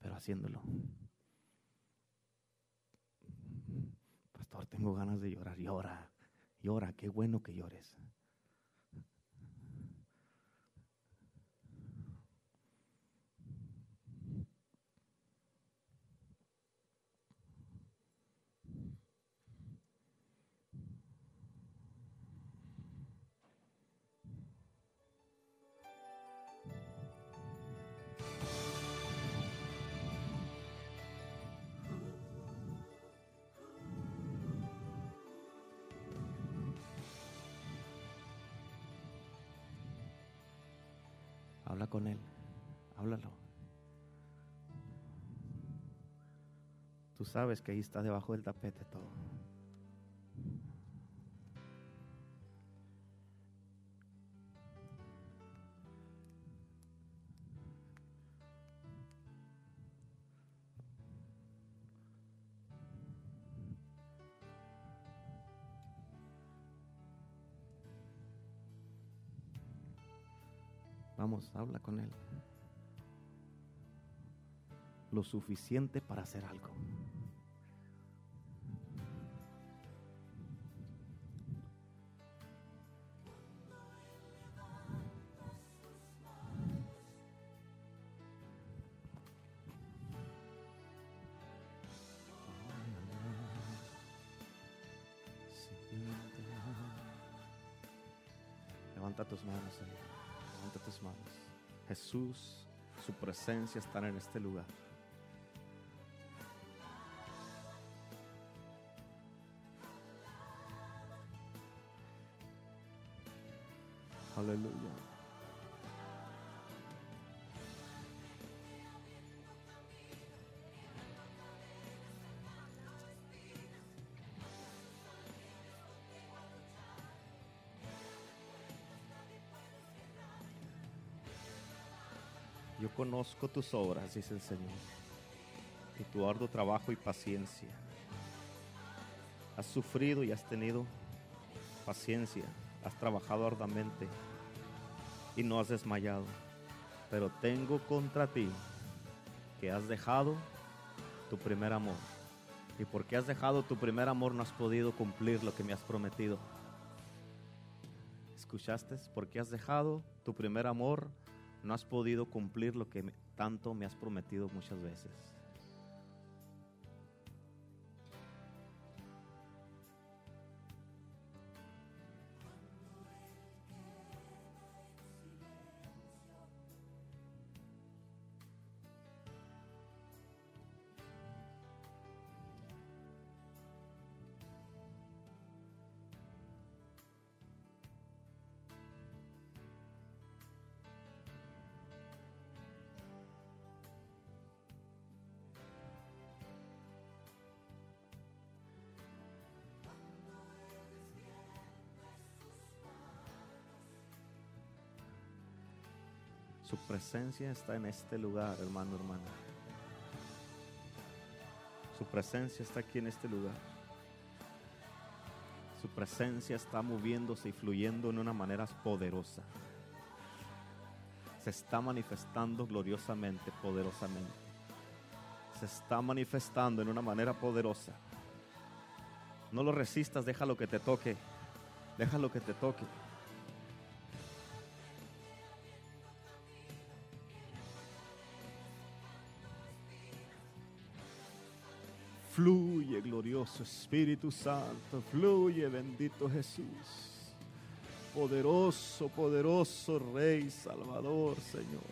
pero haciéndolo. Tengo ganas de llorar. Llora, llora, qué bueno que llores. Sabes que ahí está debajo del tapete todo. Vamos, habla con Él. Lo suficiente para hacer algo. Levanta tus manos ahí. Levanta tus manos. Jesús, su presencia está en este lugar. Aleluya. Conozco tus obras, dice el Señor, y tu arduo trabajo y paciencia. Has sufrido y has tenido paciencia, has trabajado arduamente y no has desmayado. Pero tengo contra ti que has dejado tu primer amor. Y porque has dejado tu primer amor no has podido cumplir lo que me has prometido. ¿Escuchaste? Porque has dejado tu primer amor no has podido cumplir lo que tanto me has prometido muchas veces. Su presencia está en este lugar, hermano, hermana. Su presencia está aquí en este lugar. Su presencia está moviéndose y fluyendo en una manera poderosa. Se está manifestando gloriosamente, poderosamente. Se está manifestando en una manera poderosa. No lo resistas, déjalo que te toque. Déjalo que te toque. Fluye, glorioso Espíritu Santo, fluye, bendito Jesús. Poderoso, poderoso Rey Salvador, Señor.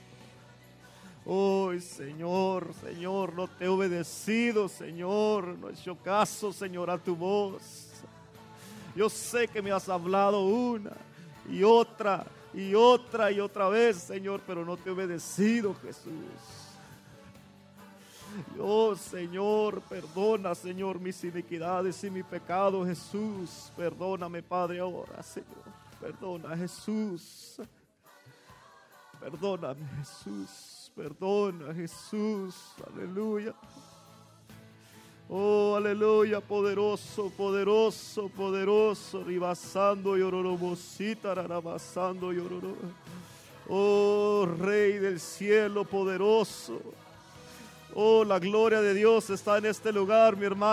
Hoy, Señor, Señor, no te he obedecido, Señor. No he hecho caso, Señor, a tu voz. Yo sé que me has hablado una y otra y otra y otra vez, Señor, pero no te he obedecido, Jesús. Oh Señor, perdona, Señor, mis iniquidades y mi pecado, Jesús. Perdóname, Padre, ahora, Señor. Perdona, Jesús. Perdóname, Jesús. Perdona, Jesús. Aleluya. Oh, aleluya, poderoso, poderoso, poderoso, ribasando y ororobosita, rarabasando y. Oh, Rey del cielo, poderoso. Oh, la gloria de Dios está en este lugar, mi hermano.